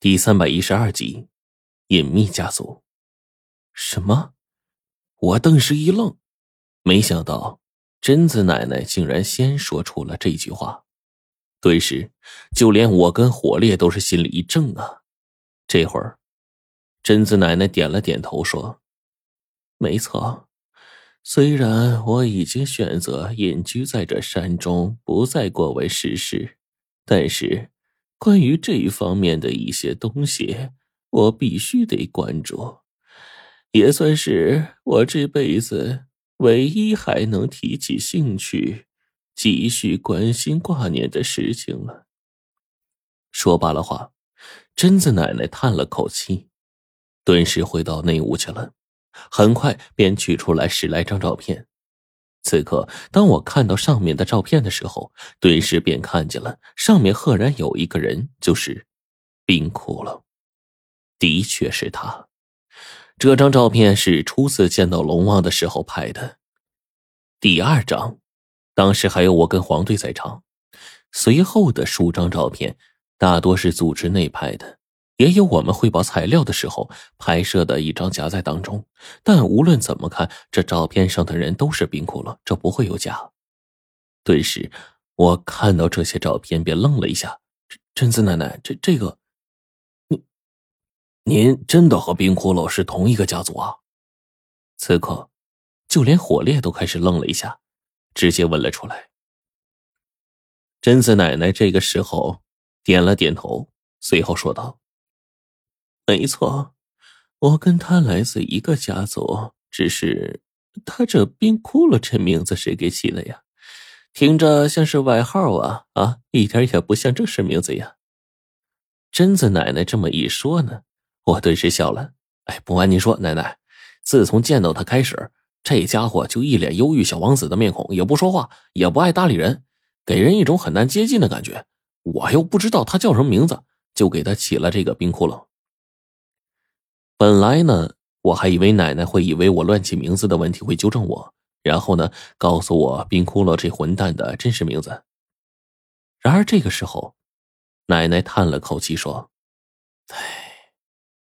第三百一十二集，隐秘家族。什么？我顿时一愣，没想到贞子奶奶竟然先说出了这句话。顿时，就连我跟火烈都是心里一怔啊。这会儿，贞子奶奶点了点头，说：“没错，虽然我已经选择隐居在这山中，不再过问世事，但是……”关于这一方面的一些东西，我必须得关注，也算是我这辈子唯一还能提起兴趣、继续关心挂念的事情了。说罢了话，贞子奶奶叹了口气，顿时回到内屋去了，很快便取出来十来张照片。此刻，当我看到上面的照片的时候，顿时便看见了上面赫然有一个人，就是冰窟窿。的确是他。这张照片是初次见到龙王的时候拍的。第二张，当时还有我跟黄队在场。随后的数张照片，大多是组织内拍的。也有我们汇报材料的时候拍摄的一张夹在当中，但无论怎么看，这照片上的人都是冰窟窿，这不会有假。顿时，我看到这些照片便愣了一下。贞子奶奶，这这个，您您真的和冰窟窿是同一个家族啊？此刻，就连火烈都开始愣了一下，直接问了出来。贞子奶奶这个时候点了点头，随后说道。没错，我跟他来自一个家族，只是他这冰窟窿这名字谁给起的呀？听着像是外号啊啊，一点也不像正式名字呀。贞子奶奶这么一说呢，我顿时笑了。哎，不瞒您说，奶奶，自从见到他开始，这家伙就一脸忧郁小王子的面孔，也不说话，也不爱搭理人，给人一种很难接近的感觉。我又不知道他叫什么名字，就给他起了这个冰窟窿。本来呢，我还以为奶奶会以为我乱起名字的问题会纠正我，然后呢，告诉我冰窟窿这混蛋的真实名字。然而这个时候，奶奶叹了口气说：“哎，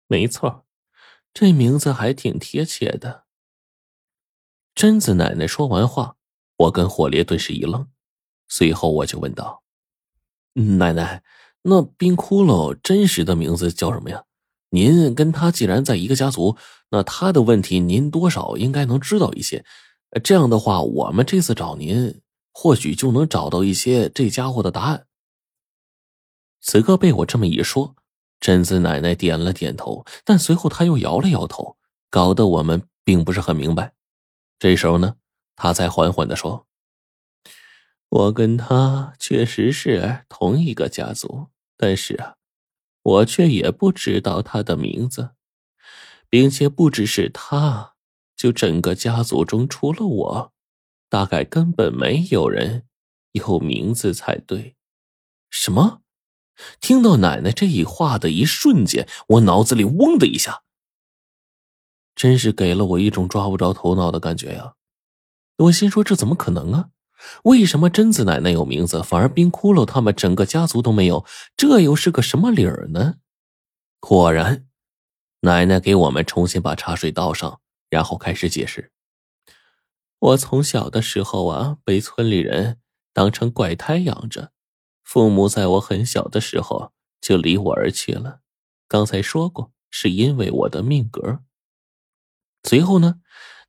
没错，这名字还挺贴切的。”贞子奶奶说完话，我跟火烈顿时一愣，随后我就问道：“奶奶，那冰窟窿真实的名字叫什么呀？”您跟他既然在一个家族，那他的问题您多少应该能知道一些。这样的话，我们这次找您，或许就能找到一些这家伙的答案。此刻被我这么一说，贞子奶奶点了点头，但随后她又摇了摇头，搞得我们并不是很明白。这时候呢，她才缓缓的说：“我跟他确实是同一个家族，但是啊。”我却也不知道他的名字，并且不只是他，就整个家族中除了我，大概根本没有人有名字才对。什么？听到奶奶这一话的一瞬间，我脑子里嗡的一下，真是给了我一种抓不着头脑的感觉呀！我心说：这怎么可能啊？为什么贞子奶奶有名字，反而冰窟窿他们整个家族都没有？这又是个什么理儿呢？果然，奶奶给我们重新把茶水倒上，然后开始解释：我从小的时候啊，被村里人当成怪胎养着，父母在我很小的时候就离我而去了。刚才说过，是因为我的命格。随后呢，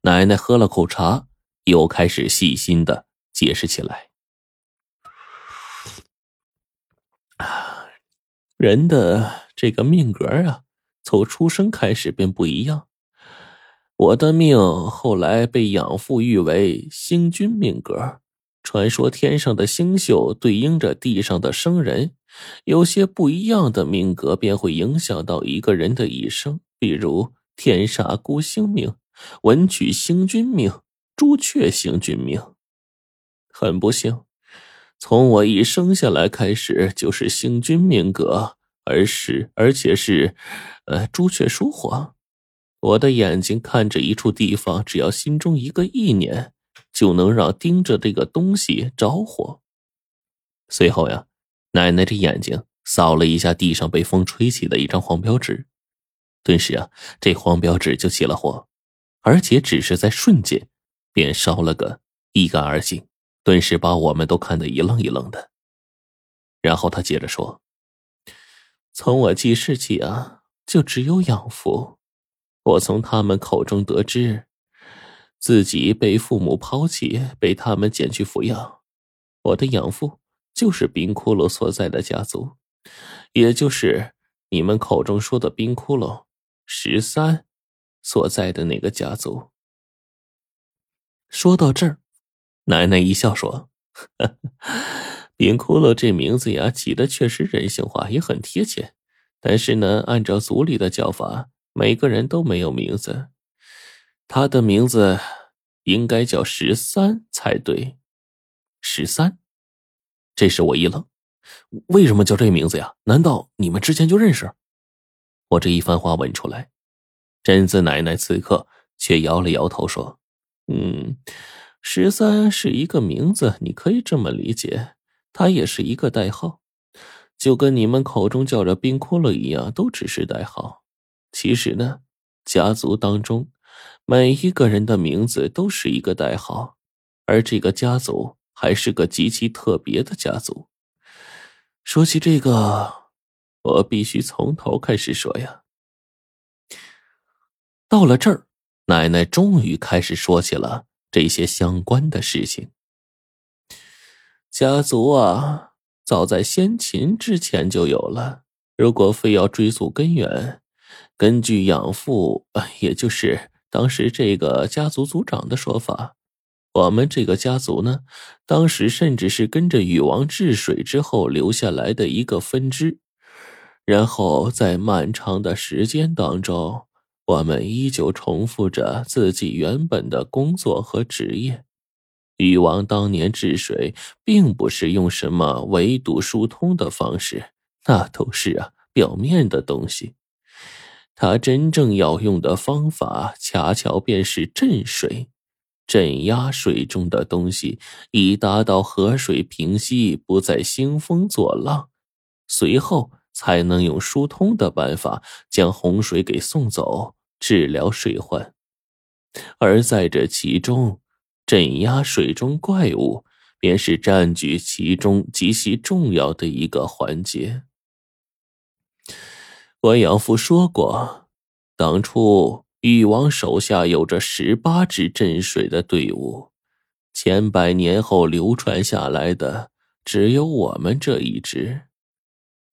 奶奶喝了口茶，又开始细心的。解释起来，啊，人的这个命格啊，从出生开始便不一样。我的命后来被养父誉为星君命格，传说天上的星宿对应着地上的生人，有些不一样的命格便会影响到一个人的一生。比如天煞孤星命、文曲星君命、朱雀星君命。很不幸，从我一生下来开始就是星君命格，而是而且是，呃，朱雀属火。我的眼睛看着一处地方，只要心中一个意念，就能让盯着这个东西着火。随后呀，奶奶的眼睛扫了一下地上被风吹起的一张黄标纸，顿时啊，这黄标纸就起了火，而且只是在瞬间，便烧了个一干二净，顿时把我们都看得一愣一愣的。然后他接着说：“从我记事起啊，就只有养父。我从他们口中得知，自己被父母抛弃，被他们捡去抚养。我的养父就是冰窟窿所在的家族，也就是你们口中说的冰窟窿十三所在的那个家族。”说到这儿，奶奶一笑说。冰窟窿这名字呀，起的确实人性化，也很贴切。但是呢，按照族里的叫法，每个人都没有名字。他的名字应该叫十三才对。十三，这时我一愣，为什么叫这名字呀？难道你们之前就认识？我这一番话问出来，贞子奶奶此刻却摇了摇头说：“嗯，十三是一个名字，你可以这么理解。”他也是一个代号，就跟你们口中叫着冰窟窿一样，都只是代号。其实呢，家族当中每一个人的名字都是一个代号，而这个家族还是个极其特别的家族。说起这个，我必须从头开始说呀。到了这儿，奶奶终于开始说起了这些相关的事情。家族啊，早在先秦之前就有了。如果非要追溯根源，根据养父，也就是当时这个家族族长的说法，我们这个家族呢，当时甚至是跟着禹王治水之后留下来的一个分支。然后在漫长的时间当中，我们依旧重复着自己原本的工作和职业。禹王当年治水，并不是用什么围堵疏通的方式，那都是啊表面的东西。他真正要用的方法，恰巧便是镇水，镇压水中的东西，以达到河水平息，不再兴风作浪。随后才能用疏通的办法，将洪水给送走，治疗水患。而在这其中，镇压水中怪物，便是占据其中极其重要的一个环节。我养父说过，当初禹王手下有着十八支镇水的队伍，千百年后流传下来的只有我们这一支，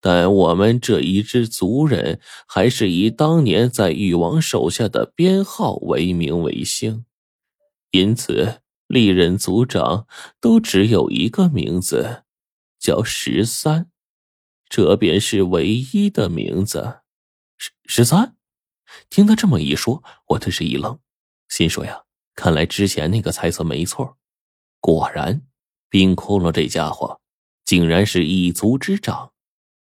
但我们这一支族人还是以当年在禹王手下的编号为名为姓。因此，历任族长都只有一个名字，叫十三，这便是唯一的名字。十十三，听他这么一说，我顿时一愣，心说呀，看来之前那个猜测没错，果然，冰窟窿这家伙竟然是一族之长。